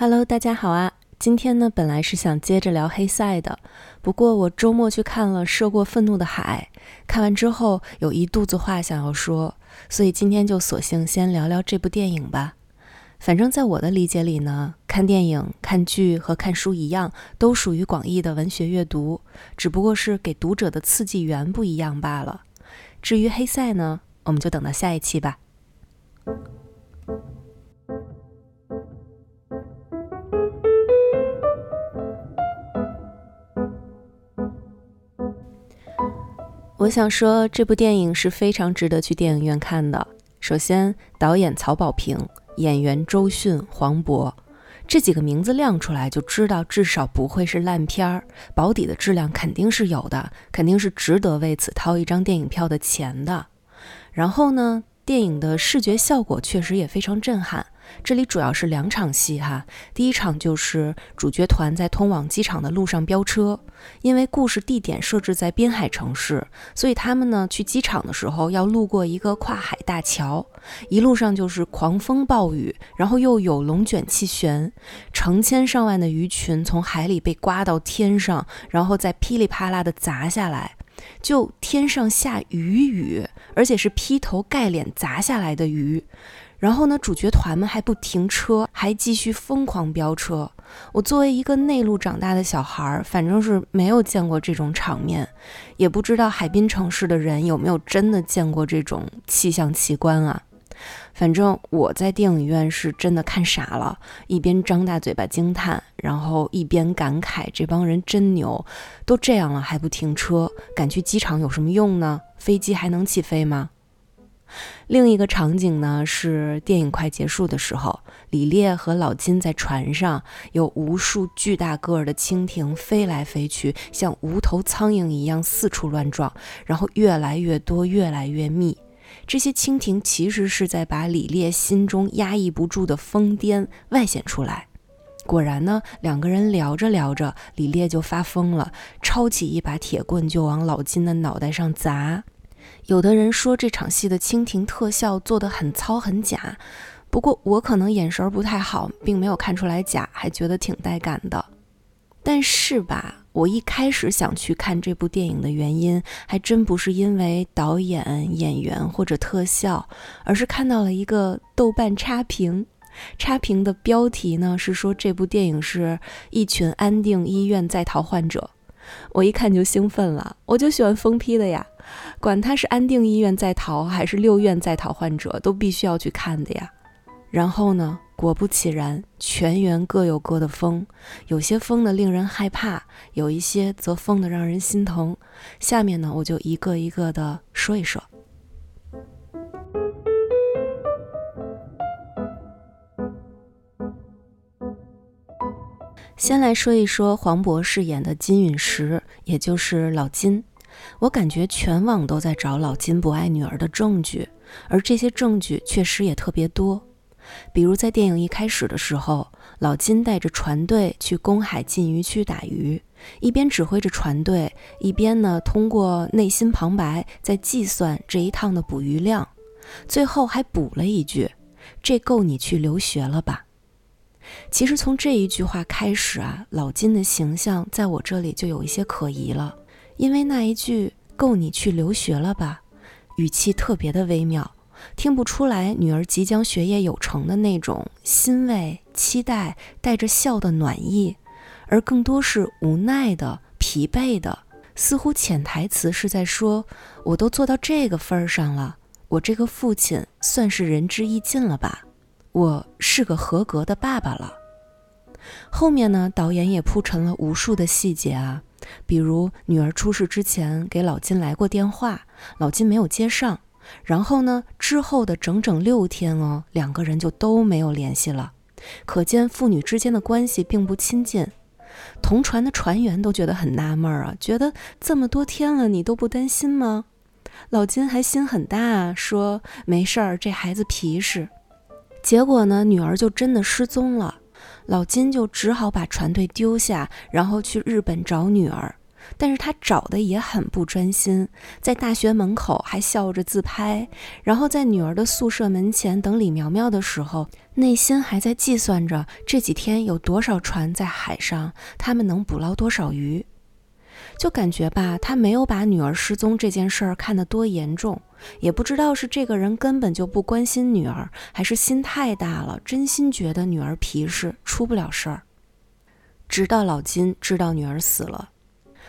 Hello，大家好啊！今天呢，本来是想接着聊黑塞的，不过我周末去看了《涉过愤怒的海》，看完之后有一肚子话想要说，所以今天就索性先聊聊这部电影吧。反正，在我的理解里呢，看电影、看剧和看书一样，都属于广义的文学阅读，只不过是给读者的刺激源不一样罢了。至于黑塞呢，我们就等到下一期吧。我想说，这部电影是非常值得去电影院看的。首先，导演曹保平，演员周迅、黄渤，这几个名字亮出来，就知道至少不会是烂片儿，保底的质量肯定是有的，肯定是值得为此掏一张电影票的钱的。然后呢，电影的视觉效果确实也非常震撼。这里主要是两场戏哈，第一场就是主角团在通往机场的路上飙车，因为故事地点设置在滨海城市，所以他们呢去机场的时候要路过一个跨海大桥，一路上就是狂风暴雨，然后又有龙卷气旋，成千上万的鱼群从海里被刮到天上，然后再噼里啪啦的砸下来，就天上下雨雨，而且是劈头盖脸砸下来的鱼。然后呢，主角团们还不停车，还继续疯狂飙车。我作为一个内陆长大的小孩儿，反正是没有见过这种场面，也不知道海滨城市的人有没有真的见过这种气象奇观啊。反正我在电影院是真的看傻了，一边张大嘴巴惊叹，然后一边感慨这帮人真牛，都这样了还不停车，赶去机场有什么用呢？飞机还能起飞吗？另一个场景呢，是电影快结束的时候，李烈和老金在船上，有无数巨大个儿的蜻蜓飞来飞去，像无头苍蝇一样四处乱撞，然后越来越多，越来越密。这些蜻蜓其实是在把李烈心中压抑不住的疯癫外显出来。果然呢，两个人聊着聊着，李烈就发疯了，抄起一把铁棍就往老金的脑袋上砸。有的人说这场戏的蜻蜓特效做得很糙很假，不过我可能眼神不太好，并没有看出来假，还觉得挺带感的。但是吧，我一开始想去看这部电影的原因，还真不是因为导演、演员或者特效，而是看到了一个豆瓣差评，差评的标题呢是说这部电影是一群安定医院在逃患者。我一看就兴奋了，我就喜欢疯批的呀。管他是安定医院在逃还是六院在逃患者，都必须要去看的呀。然后呢，果不其然，全员各有各的疯，有些疯的令人害怕，有一些则疯的让人心疼。下面呢，我就一个一个的说一说。先来说一说黄渤饰演的金陨石，也就是老金。我感觉全网都在找老金不爱女儿的证据，而这些证据确实也特别多。比如在电影一开始的时候，老金带着船队去公海禁渔区打鱼，一边指挥着船队，一边呢通过内心旁白在计算这一趟的捕鱼量，最后还补了一句：“这够你去留学了吧？”其实从这一句话开始啊，老金的形象在我这里就有一些可疑了。因为那一句“够你去留学了吧”，语气特别的微妙，听不出来女儿即将学业有成的那种欣慰、期待，带着笑的暖意，而更多是无奈的、疲惫的，似乎潜台词是在说：“我都做到这个份儿上了，我这个父亲算是仁至义尽了吧？我是个合格的爸爸了。”后面呢，导演也铺陈了无数的细节啊。比如女儿出事之前给老金来过电话，老金没有接上。然后呢，之后的整整六天哦，两个人就都没有联系了。可见父女之间的关系并不亲近。同船的船员都觉得很纳闷儿啊，觉得这么多天了你都不担心吗？老金还心很大，说没事儿，这孩子皮实。结果呢，女儿就真的失踪了。老金就只好把船队丢下，然后去日本找女儿。但是他找的也很不专心，在大学门口还笑着自拍，然后在女儿的宿舍门前等李苗苗的时候，内心还在计算着这几天有多少船在海上，他们能捕捞多少鱼。就感觉吧，他没有把女儿失踪这件事儿看得多严重，也不知道是这个人根本就不关心女儿，还是心太大了，真心觉得女儿皮实，出不了事儿。直到老金知道女儿死了，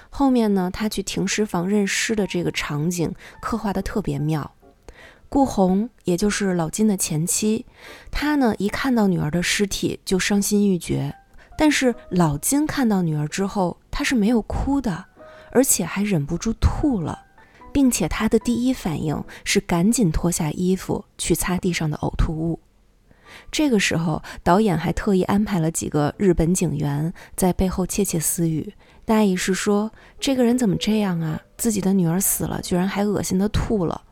后面呢，他去停尸房认尸的这个场景刻画的特别妙。顾红，也就是老金的前妻，她呢一看到女儿的尸体就伤心欲绝，但是老金看到女儿之后，他是没有哭的。而且还忍不住吐了，并且他的第一反应是赶紧脱下衣服去擦地上的呕吐物。这个时候，导演还特意安排了几个日本警员在背后窃窃私语，大意是说这个人怎么这样啊？自己的女儿死了，居然还恶心的吐了。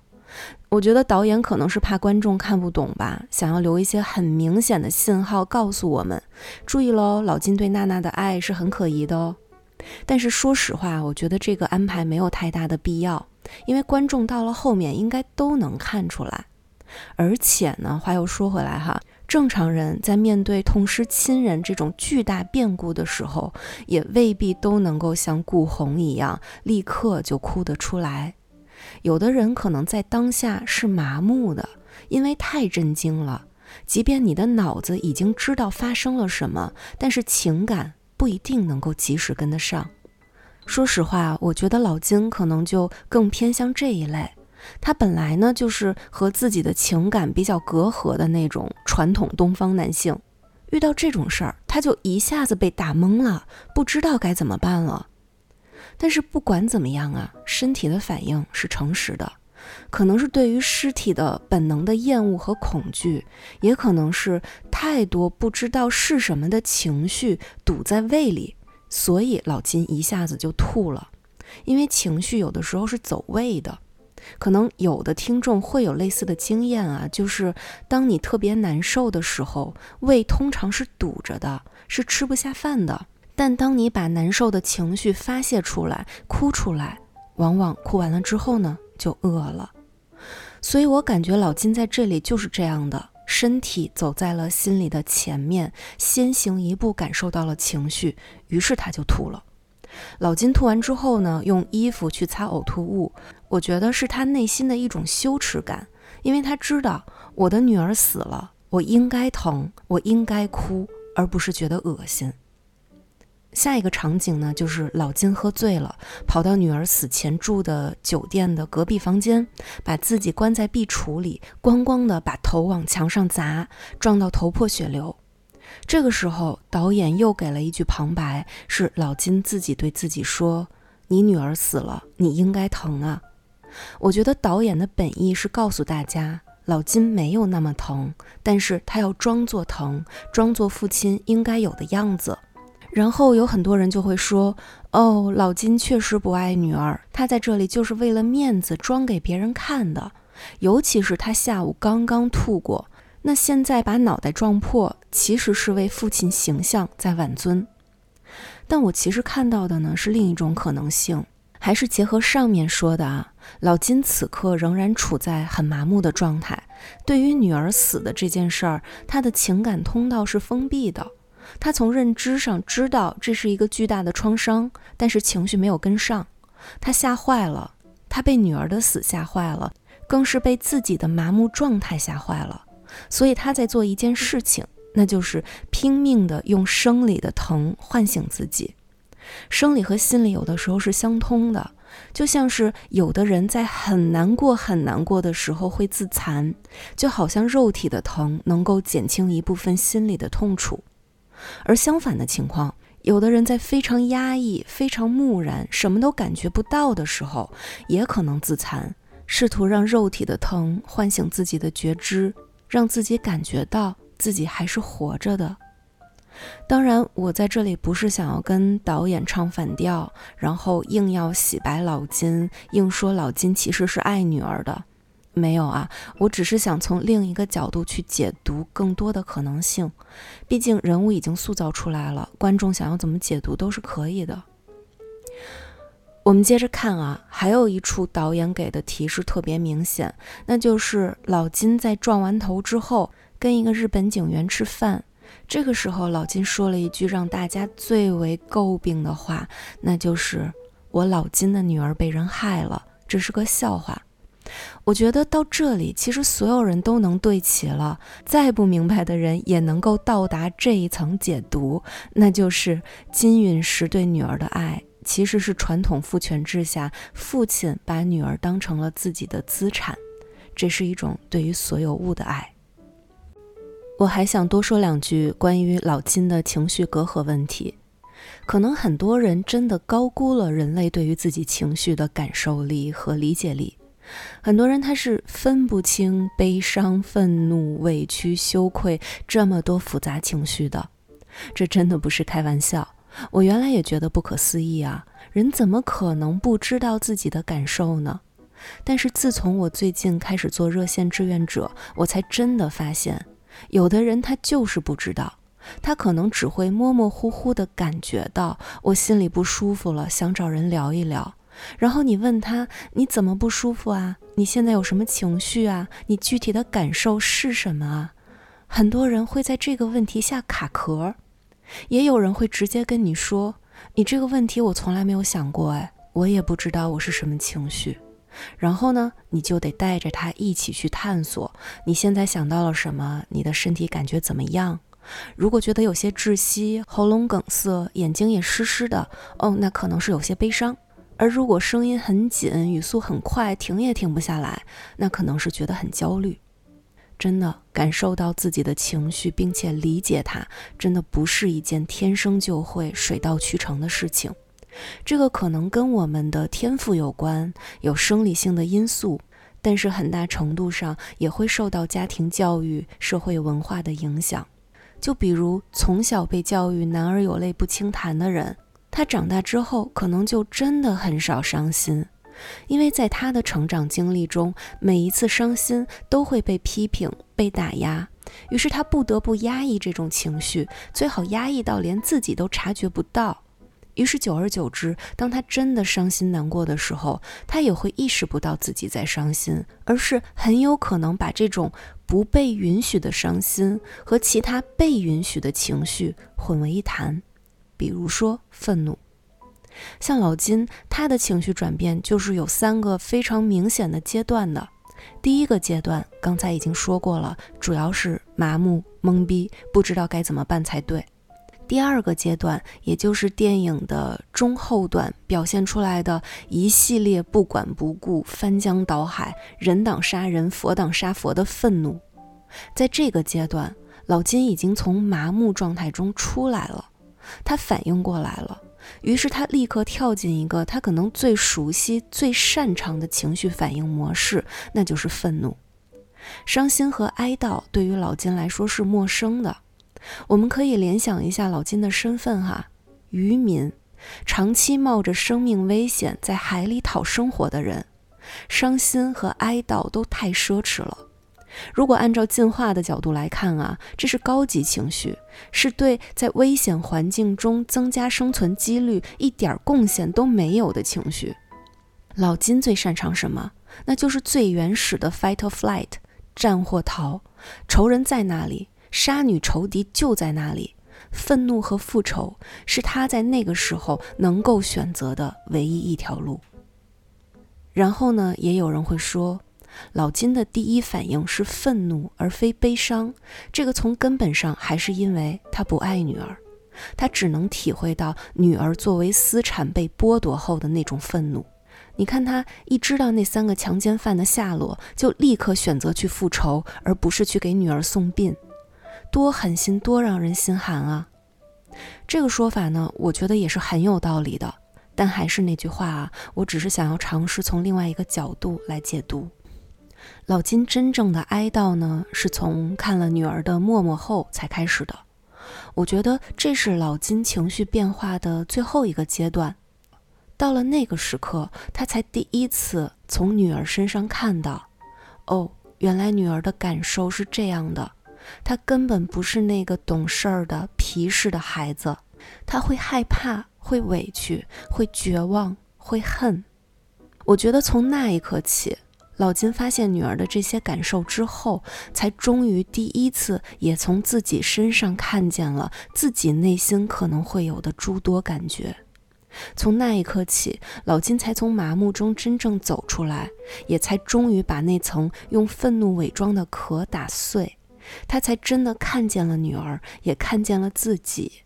我觉得导演可能是怕观众看不懂吧，想要留一些很明显的信号告诉我们：注意喽，老金对娜娜的爱是很可疑的哦。但是说实话，我觉得这个安排没有太大的必要，因为观众到了后面应该都能看出来。而且呢，话又说回来哈，正常人在面对痛失亲人这种巨大变故的时候，也未必都能够像顾红一样立刻就哭得出来。有的人可能在当下是麻木的，因为太震惊了。即便你的脑子已经知道发生了什么，但是情感。不一定能够及时跟得上。说实话，我觉得老金可能就更偏向这一类。他本来呢就是和自己的情感比较隔阂的那种传统东方男性，遇到这种事儿，他就一下子被打懵了，不知道该怎么办了。但是不管怎么样啊，身体的反应是诚实的。可能是对于尸体的本能的厌恶和恐惧，也可能是太多不知道是什么的情绪堵在胃里，所以老金一下子就吐了。因为情绪有的时候是走胃的，可能有的听众会有类似的经验啊，就是当你特别难受的时候，胃通常是堵着的，是吃不下饭的。但当你把难受的情绪发泄出来，哭出来，往往哭完了之后呢？就饿了，所以我感觉老金在这里就是这样的，身体走在了心里的前面，先行一步感受到了情绪，于是他就吐了。老金吐完之后呢，用衣服去擦呕吐物，我觉得是他内心的一种羞耻感，因为他知道我的女儿死了，我应该疼，我应该哭，而不是觉得恶心。下一个场景呢，就是老金喝醉了，跑到女儿死前住的酒店的隔壁房间，把自己关在壁橱里，咣咣的把头往墙上砸，撞到头破血流。这个时候，导演又给了一句旁白，是老金自己对自己说：“你女儿死了，你应该疼啊。”我觉得导演的本意是告诉大家，老金没有那么疼，但是他要装作疼，装作父亲应该有的样子。然后有很多人就会说：“哦，老金确实不爱女儿，他在这里就是为了面子装给别人看的。尤其是他下午刚刚吐过，那现在把脑袋撞破，其实是为父亲形象在挽尊。但我其实看到的呢是另一种可能性，还是结合上面说的啊，老金此刻仍然处在很麻木的状态，对于女儿死的这件事儿，他的情感通道是封闭的。”他从认知上知道这是一个巨大的创伤，但是情绪没有跟上，他吓坏了，他被女儿的死吓坏了，更是被自己的麻木状态吓坏了。所以他在做一件事情，那就是拼命的用生理的疼唤醒自己。生理和心理有的时候是相通的，就像是有的人在很难过、很难过的时候会自残，就好像肉体的疼能够减轻一部分心理的痛楚。而相反的情况，有的人在非常压抑、非常木然、什么都感觉不到的时候，也可能自残，试图让肉体的疼唤醒自己的觉知，让自己感觉到自己还是活着的。当然，我在这里不是想要跟导演唱反调，然后硬要洗白老金，硬说老金其实是爱女儿的。没有啊，我只是想从另一个角度去解读更多的可能性。毕竟人物已经塑造出来了，观众想要怎么解读都是可以的。我们接着看啊，还有一处导演给的提示特别明显，那就是老金在撞完头之后，跟一个日本警员吃饭。这个时候，老金说了一句让大家最为诟病的话，那就是“我老金的女儿被人害了，这是个笑话。”我觉得到这里，其实所有人都能对齐了。再不明白的人也能够到达这一层解读，那就是金陨石对女儿的爱，其实是传统父权制下父亲把女儿当成了自己的资产，这是一种对于所有物的爱。我还想多说两句关于老金的情绪隔阂问题。可能很多人真的高估了人类对于自己情绪的感受力和理解力。很多人他是分不清悲伤、愤怒、委屈、羞愧这么多复杂情绪的，这真的不是开玩笑。我原来也觉得不可思议啊，人怎么可能不知道自己的感受呢？但是自从我最近开始做热线志愿者，我才真的发现，有的人他就是不知道，他可能只会模模糊糊的感觉到我心里不舒服了，想找人聊一聊。然后你问他你怎么不舒服啊？你现在有什么情绪啊？你具体的感受是什么啊？很多人会在这个问题下卡壳，也有人会直接跟你说：“你这个问题我从来没有想过，哎，我也不知道我是什么情绪。”然后呢，你就得带着他一起去探索。你现在想到了什么？你的身体感觉怎么样？如果觉得有些窒息、喉咙梗塞、眼睛也湿湿的，哦，那可能是有些悲伤。而如果声音很紧，语速很快，停也停不下来，那可能是觉得很焦虑。真的感受到自己的情绪，并且理解它，真的不是一件天生就会、水到渠成的事情。这个可能跟我们的天赋有关，有生理性的因素，但是很大程度上也会受到家庭教育、社会文化的影响。就比如从小被教育“男儿有泪不轻弹”的人。他长大之后，可能就真的很少伤心，因为在他的成长经历中，每一次伤心都会被批评、被打压，于是他不得不压抑这种情绪，最好压抑到连自己都察觉不到。于是久而久之，当他真的伤心难过的时候，他也会意识不到自己在伤心，而是很有可能把这种不被允许的伤心和其他被允许的情绪混为一谈。比如说愤怒，像老金，他的情绪转变就是有三个非常明显的阶段的。第一个阶段，刚才已经说过了，主要是麻木、懵逼，不知道该怎么办才对。第二个阶段，也就是电影的中后段表现出来的一系列不管不顾、翻江倒海、人挡杀人、佛挡杀佛的愤怒。在这个阶段，老金已经从麻木状态中出来了。他反应过来了，于是他立刻跳进一个他可能最熟悉、最擅长的情绪反应模式，那就是愤怒。伤心和哀悼对于老金来说是陌生的。我们可以联想一下老金的身份哈，渔民，长期冒着生命危险在海里讨生活的人，伤心和哀悼都太奢侈了。如果按照进化的角度来看啊，这是高级情绪，是对在危险环境中增加生存几率一点贡献都没有的情绪。老金最擅长什么？那就是最原始的 fight or flight，战或逃。仇人在那里，杀女仇敌就在那里。愤怒和复仇是他在那个时候能够选择的唯一一条路。然后呢，也有人会说。老金的第一反应是愤怒，而非悲伤。这个从根本上还是因为他不爱女儿，他只能体会到女儿作为私产被剥夺后的那种愤怒。你看，他一知道那三个强奸犯的下落，就立刻选择去复仇，而不是去给女儿送殡，多狠心，多让人心寒啊！这个说法呢，我觉得也是很有道理的。但还是那句话啊，我只是想要尝试从另外一个角度来解读。老金真正的哀悼呢，是从看了女儿的默默后才开始的。我觉得这是老金情绪变化的最后一个阶段。到了那个时刻，他才第一次从女儿身上看到，哦，原来女儿的感受是这样的。她根本不是那个懂事儿的皮实的孩子，她会害怕，会委屈，会绝望，会恨。我觉得从那一刻起。老金发现女儿的这些感受之后，才终于第一次也从自己身上看见了自己内心可能会有的诸多感觉。从那一刻起，老金才从麻木中真正走出来，也才终于把那层用愤怒伪装的壳打碎。他才真的看见了女儿，也看见了自己。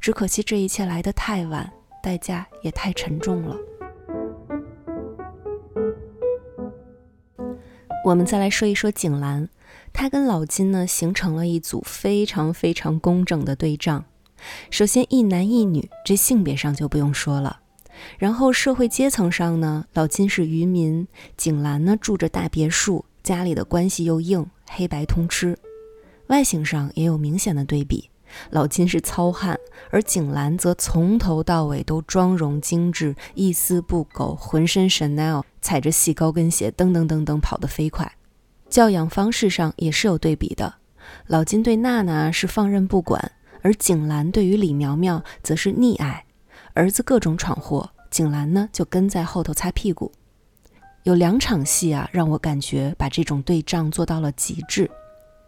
只可惜这一切来得太晚，代价也太沉重了。我们再来说一说景兰，她跟老金呢形成了一组非常非常工整的对仗。首先一男一女，这性别上就不用说了。然后社会阶层上呢，老金是渔民，景兰呢住着大别墅，家里的关系又硬，黑白通吃。外形上也有明显的对比。老金是糙汉，而景兰则从头到尾都妆容精致，一丝不苟，浑身 Chanel，踩着细高跟鞋，噔噔噔噔跑得飞快。教养方式上也是有对比的，老金对娜娜是放任不管，而景兰对于李苗苗则是溺爱。儿子各种闯祸，景兰呢就跟在后头擦屁股。有两场戏啊，让我感觉把这种对仗做到了极致。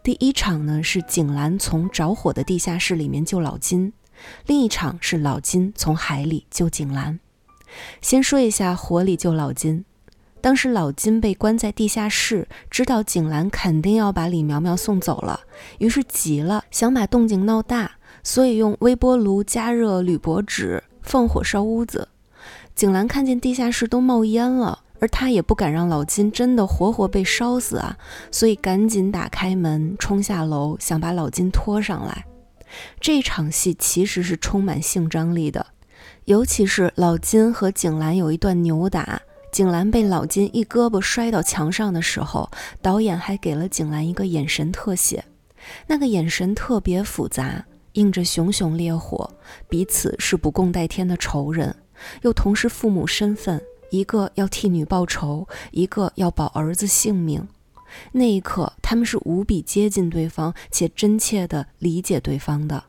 第一场呢是景兰从着火的地下室里面救老金，另一场是老金从海里救景兰。先说一下火里救老金，当时老金被关在地下室，知道景兰肯定要把李苗苗送走了，于是急了，想把动静闹大，所以用微波炉加热铝箔纸，放火烧屋子。景兰看见地下室都冒烟了。而他也不敢让老金真的活活被烧死啊，所以赶紧打开门冲下楼，想把老金拖上来。这场戏其实是充满性张力的，尤其是老金和景兰有一段扭打，景兰被老金一胳膊摔到墙上的时候，导演还给了景兰一个眼神特写，那个眼神特别复杂，映着熊熊烈火，彼此是不共戴天的仇人，又同是父母身份。一个要替女报仇，一个要保儿子性命。那一刻，他们是无比接近对方，且真切地理解对方的。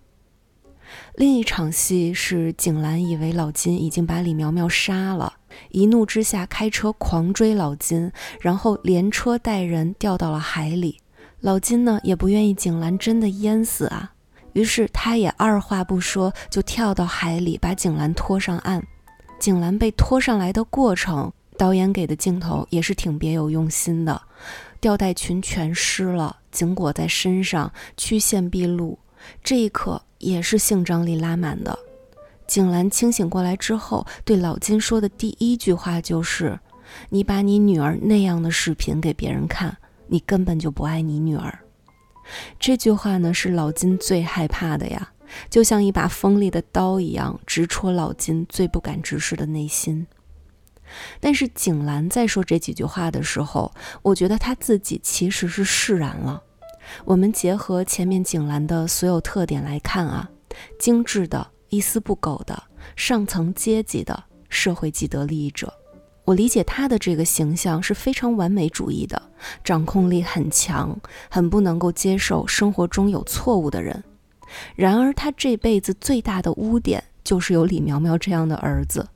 另一场戏是景兰以为老金已经把李苗苗杀了，一怒之下开车狂追老金，然后连车带人掉到了海里。老金呢，也不愿意景兰真的淹死啊，于是他也二话不说就跳到海里，把景兰拖上岸。景兰被拖上来的过程，导演给的镜头也是挺别有用心的，吊带裙全湿了，紧裹在身上，曲线毕露，这一刻也是性张力拉满的。景兰清醒过来之后，对老金说的第一句话就是：“你把你女儿那样的视频给别人看，你根本就不爱你女儿。”这句话呢，是老金最害怕的呀。就像一把锋利的刀一样，直戳老金最不敢直视的内心。但是景兰在说这几句话的时候，我觉得她自己其实是释然了。我们结合前面景兰的所有特点来看啊，精致的、一丝不苟的、上层阶级的社会既得利益者，我理解她的这个形象是非常完美主义的，掌控力很强，很不能够接受生活中有错误的人。然而，他这辈子最大的污点就是有李苗苗这样的儿子。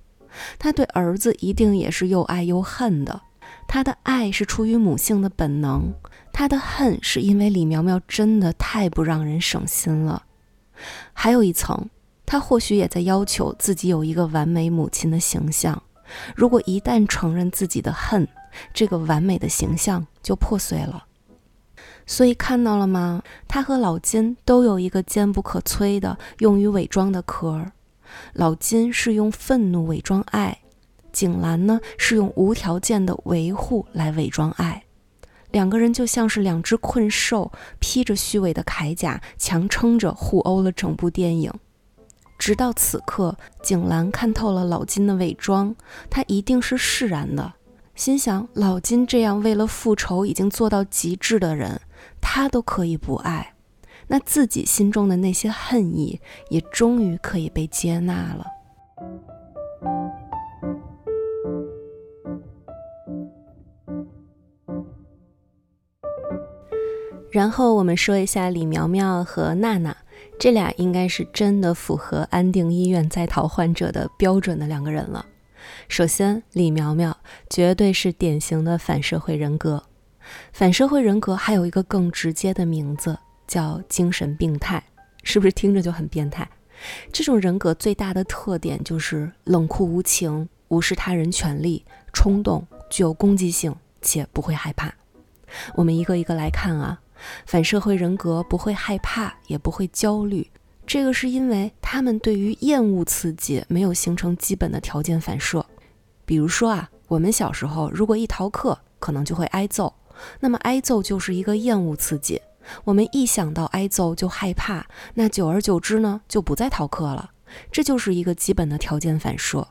他对儿子一定也是又爱又恨的。他的爱是出于母性的本能，他的恨是因为李苗苗真的太不让人省心了。还有一层，他或许也在要求自己有一个完美母亲的形象。如果一旦承认自己的恨，这个完美的形象就破碎了。所以看到了吗？他和老金都有一个坚不可摧的用于伪装的壳。老金是用愤怒伪装爱，景兰呢是用无条件的维护来伪装爱。两个人就像是两只困兽，披着虚伪的铠甲，强撑着互殴了整部电影。直到此刻，景兰看透了老金的伪装，他一定是释然的，心想：老金这样为了复仇已经做到极致的人。他都可以不爱，那自己心中的那些恨意也终于可以被接纳了。然后我们说一下李苗苗和娜娜，这俩应该是真的符合安定医院在逃患者的标准的两个人了。首先，李苗苗绝对是典型的反社会人格。反社会人格还有一个更直接的名字，叫精神病态，是不是听着就很变态？这种人格最大的特点就是冷酷无情，无视他人权利，冲动，具有攻击性，且不会害怕。我们一个一个来看啊，反社会人格不会害怕，也不会焦虑。这个是因为他们对于厌恶刺激没有形成基本的条件反射。比如说啊，我们小时候如果一逃课，可能就会挨揍。那么挨揍就是一个厌恶刺激，我们一想到挨揍就害怕，那久而久之呢，就不再逃课了。这就是一个基本的条件反射。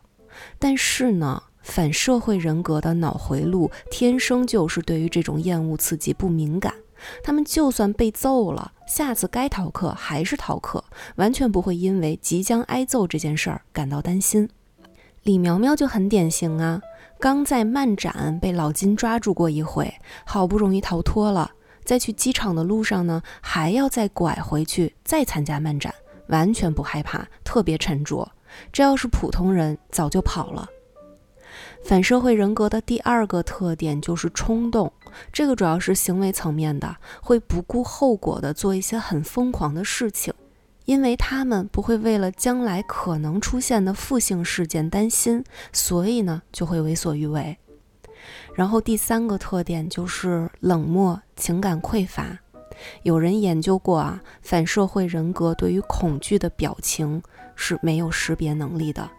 但是呢，反社会人格的脑回路天生就是对于这种厌恶刺激不敏感，他们就算被揍了，下次该逃课还是逃课，完全不会因为即将挨揍这件事儿感到担心。李苗苗就很典型啊。刚在漫展被老金抓住过一回，好不容易逃脱了，在去机场的路上呢，还要再拐回去再参加漫展，完全不害怕，特别沉着。这要是普通人，早就跑了。反社会人格的第二个特点就是冲动，这个主要是行为层面的，会不顾后果的做一些很疯狂的事情。因为他们不会为了将来可能出现的负性事件担心，所以呢就会为所欲为。然后第三个特点就是冷漠、情感匮乏。有人研究过啊，反社会人格对于恐惧的表情是没有识别能力的，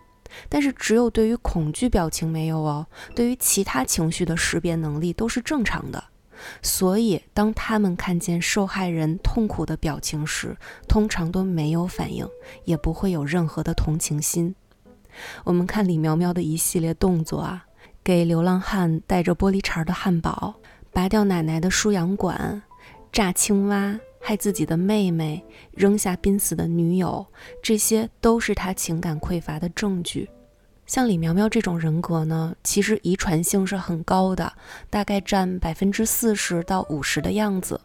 但是只有对于恐惧表情没有哦，对于其他情绪的识别能力都是正常的。所以，当他们看见受害人痛苦的表情时，通常都没有反应，也不会有任何的同情心。我们看李苗苗的一系列动作啊，给流浪汉带着玻璃碴的汉堡，拔掉奶奶的输氧管，炸青蛙，害自己的妹妹，扔下濒死的女友，这些都是他情感匮乏的证据。像李苗苗这种人格呢，其实遗传性是很高的，大概占百分之四十到五十的样子。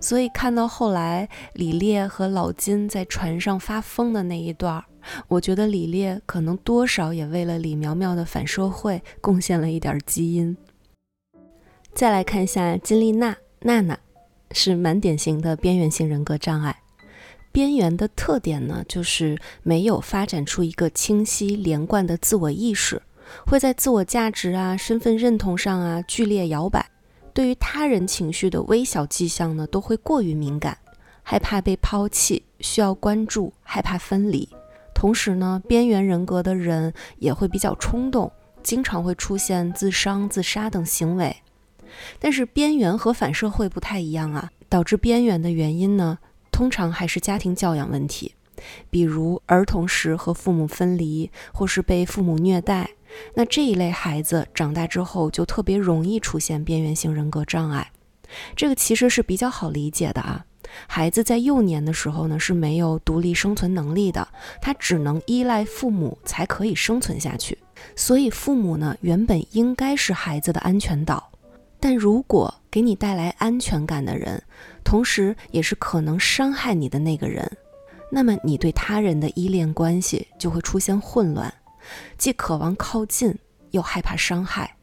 所以看到后来李烈和老金在船上发疯的那一段儿，我觉得李烈可能多少也为了李苗苗的反社会贡献了一点基因。再来看一下金丽娜娜娜，是蛮典型的边缘性人格障碍。边缘的特点呢，就是没有发展出一个清晰连贯的自我意识，会在自我价值啊、身份认同上啊剧烈摇摆。对于他人情绪的微小迹象呢，都会过于敏感，害怕被抛弃，需要关注，害怕分离。同时呢，边缘人格的人也会比较冲动，经常会出现自伤、自杀等行为。但是边缘和反社会不太一样啊，导致边缘的原因呢？通常还是家庭教养问题，比如儿童时和父母分离，或是被父母虐待。那这一类孩子长大之后就特别容易出现边缘性人格障碍。这个其实是比较好理解的啊。孩子在幼年的时候呢是没有独立生存能力的，他只能依赖父母才可以生存下去。所以父母呢原本应该是孩子的安全岛。但如果给你带来安全感的人，同时也是可能伤害你的那个人，那么你对他人的依恋关系就会出现混乱，既渴望靠近，又害怕伤害，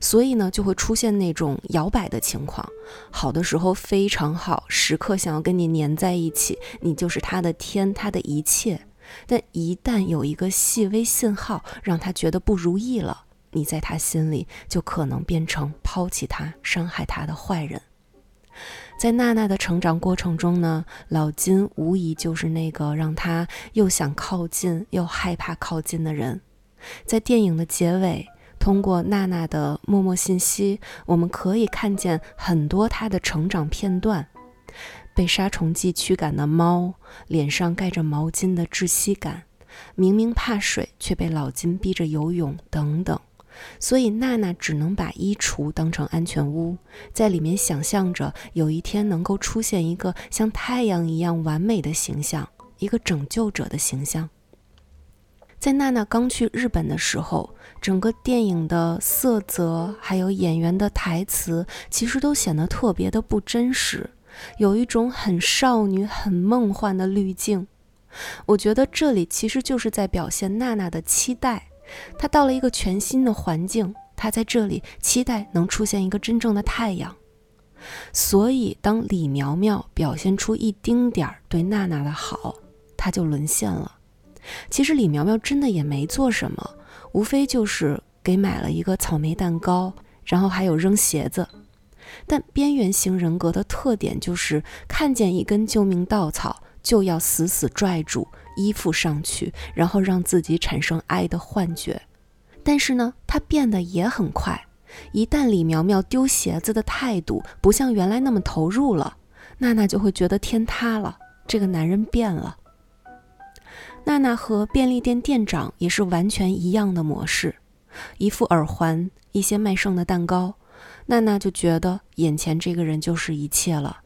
所以呢，就会出现那种摇摆的情况。好的时候非常好，时刻想要跟你粘在一起，你就是他的天，他的一切。但一旦有一个细微信号让他觉得不如意了，你在他心里就可能变成抛弃他、伤害他的坏人。在娜娜的成长过程中呢，老金无疑就是那个让他又想靠近又害怕靠近的人。在电影的结尾，通过娜娜的默默信息，我们可以看见很多她的成长片段：被杀虫剂驱赶的猫，脸上盖着毛巾的窒息感，明明怕水却被老金逼着游泳，等等。所以娜娜只能把衣橱当成安全屋，在里面想象着有一天能够出现一个像太阳一样完美的形象，一个拯救者的形象。在娜娜刚去日本的时候，整个电影的色泽还有演员的台词，其实都显得特别的不真实，有一种很少女、很梦幻的滤镜。我觉得这里其实就是在表现娜娜的期待。他到了一个全新的环境，他在这里期待能出现一个真正的太阳。所以，当李苗苗表现出一丁点儿对娜娜的好，他就沦陷了。其实李苗苗真的也没做什么，无非就是给买了一个草莓蛋糕，然后还有扔鞋子。但边缘型人格的特点就是看见一根救命稻草就要死死拽住，依附上去，然后让自己产生爱的幻觉。但是呢，他变得也很快。一旦李苗苗丢鞋子的态度不像原来那么投入了，娜娜就会觉得天塌了，这个男人变了。娜娜和便利店店长也是完全一样的模式，一副耳环，一些卖剩的蛋糕，娜娜就觉得眼前这个人就是一切了。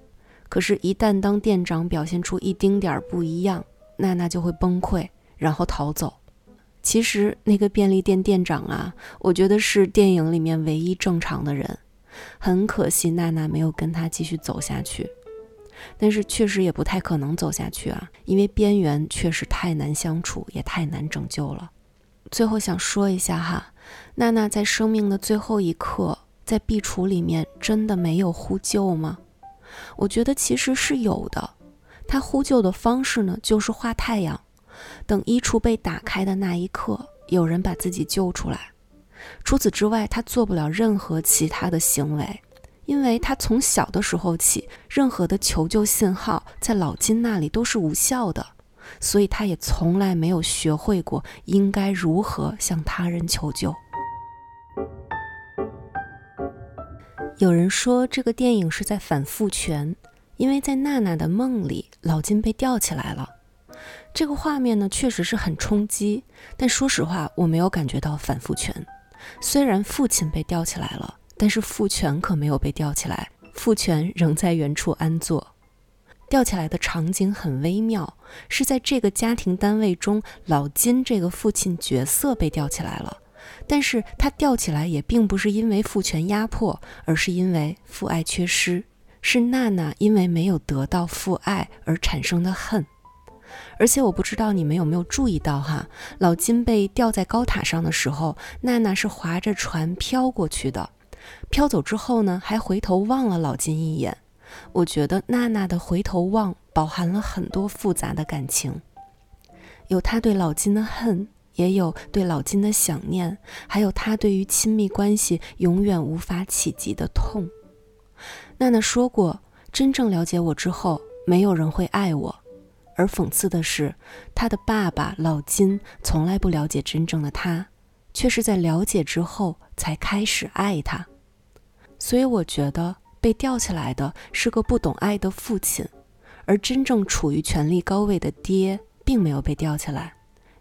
可是，一旦当店长表现出一丁点儿不一样，娜娜就会崩溃，然后逃走。其实那个便利店店长啊，我觉得是电影里面唯一正常的人。很可惜，娜娜没有跟他继续走下去。但是确实也不太可能走下去啊，因为边缘确实太难相处，也太难拯救了。最后想说一下哈，娜娜在生命的最后一刻，在壁橱里面真的没有呼救吗？我觉得其实是有的。他呼救的方式呢，就是画太阳。等衣橱被打开的那一刻，有人把自己救出来。除此之外，他做不了任何其他的行为，因为他从小的时候起，任何的求救信号在老金那里都是无效的，所以他也从来没有学会过应该如何向他人求救。有人说这个电影是在反复权，因为在娜娜的梦里，老金被吊起来了。这个画面呢，确实是很冲击。但说实话，我没有感觉到反复权。虽然父亲被吊起来了，但是父权可没有被吊起来，父权仍在原处安坐。吊起来的场景很微妙，是在这个家庭单位中，老金这个父亲角色被吊起来了。但是他吊起来也并不是因为父权压迫，而是因为父爱缺失，是娜娜因为没有得到父爱而产生的恨。而且我不知道你们有没有注意到哈，老金被吊在高塔上的时候，娜娜是划着船飘过去的，飘走之后呢，还回头望了老金一眼。我觉得娜娜的回头望饱含了很多复杂的感情，有她对老金的恨，也有对老金的想念，还有她对于亲密关系永远无法企及的痛。娜娜说过，真正了解我之后，没有人会爱我。而讽刺的是，他的爸爸老金从来不了解真正的他，却是在了解之后才开始爱他。所以我觉得被吊起来的是个不懂爱的父亲，而真正处于权力高位的爹并没有被吊起来。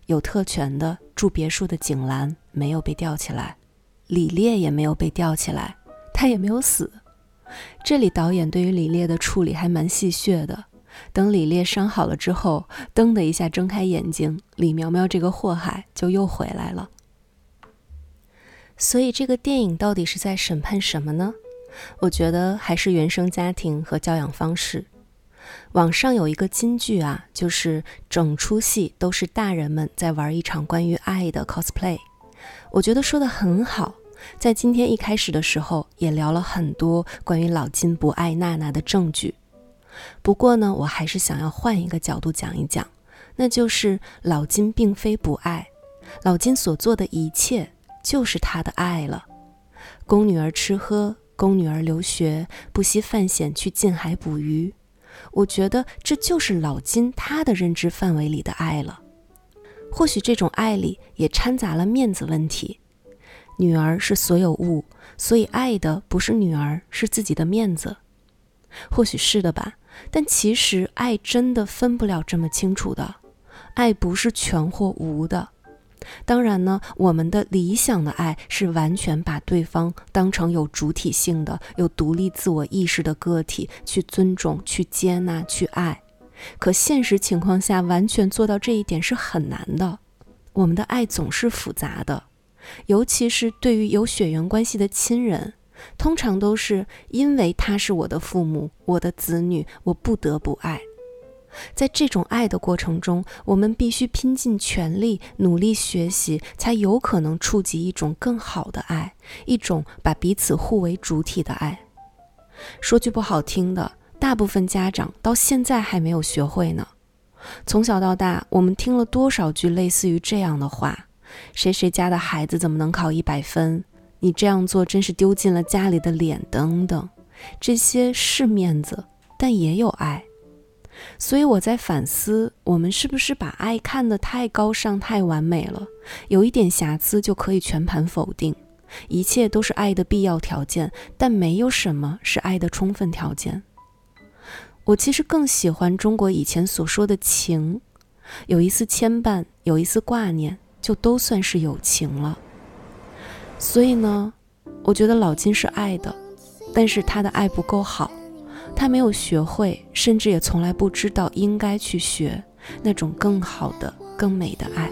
有特权的住别墅的景兰没有被吊起来，李烈也没有被吊起来，他也没有死。这里导演对于李烈的处理还蛮戏谑的。等李烈伤好了之后，噔的一下睁开眼睛，李苗苗这个祸害就又回来了。所以这个电影到底是在审判什么呢？我觉得还是原生家庭和教养方式。网上有一个金句啊，就是整出戏都是大人们在玩一场关于爱的 cosplay。我觉得说的很好。在今天一开始的时候，也聊了很多关于老金不爱娜娜的证据。不过呢，我还是想要换一个角度讲一讲，那就是老金并非不爱，老金所做的一切就是他的爱了。供女儿吃喝，供女儿留学，不惜犯险去近海捕鱼，我觉得这就是老金他的认知范围里的爱了。或许这种爱里也掺杂了面子问题，女儿是所有物，所以爱的不是女儿，是自己的面子。或许是的吧。但其实爱真的分不了这么清楚的，爱不是全或无的。当然呢，我们的理想的爱是完全把对方当成有主体性的、有独立自我意识的个体去尊重、去接纳、去爱。可现实情况下，完全做到这一点是很难的。我们的爱总是复杂的，尤其是对于有血缘关系的亲人。通常都是因为他是我的父母，我的子女，我不得不爱。在这种爱的过程中，我们必须拼尽全力，努力学习，才有可能触及一种更好的爱，一种把彼此互为主体的爱。说句不好听的，大部分家长到现在还没有学会呢。从小到大，我们听了多少句类似于这样的话：“谁谁家的孩子怎么能考一百分？你这样做真是丢尽了家里的脸。”等等，这些是面子，但也有爱。所以我在反思，我们是不是把爱看得太高尚、太完美了？有一点瑕疵就可以全盘否定，一切都是爱的必要条件，但没有什么是爱的充分条件。我其实更喜欢中国以前所说的情，有一丝牵绊，有一丝挂念，就都算是友情了。所以呢，我觉得老金是爱的，但是他的爱不够好。他没有学会，甚至也从来不知道应该去学那种更好的、更美的爱。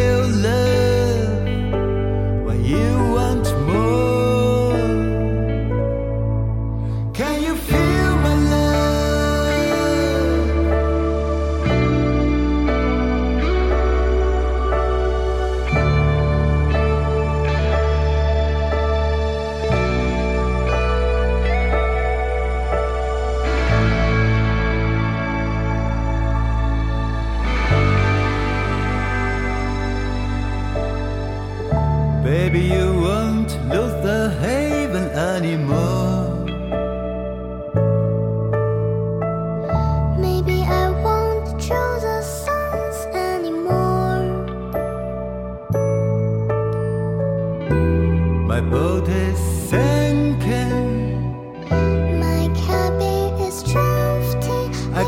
sinking. My cabin is drifting. I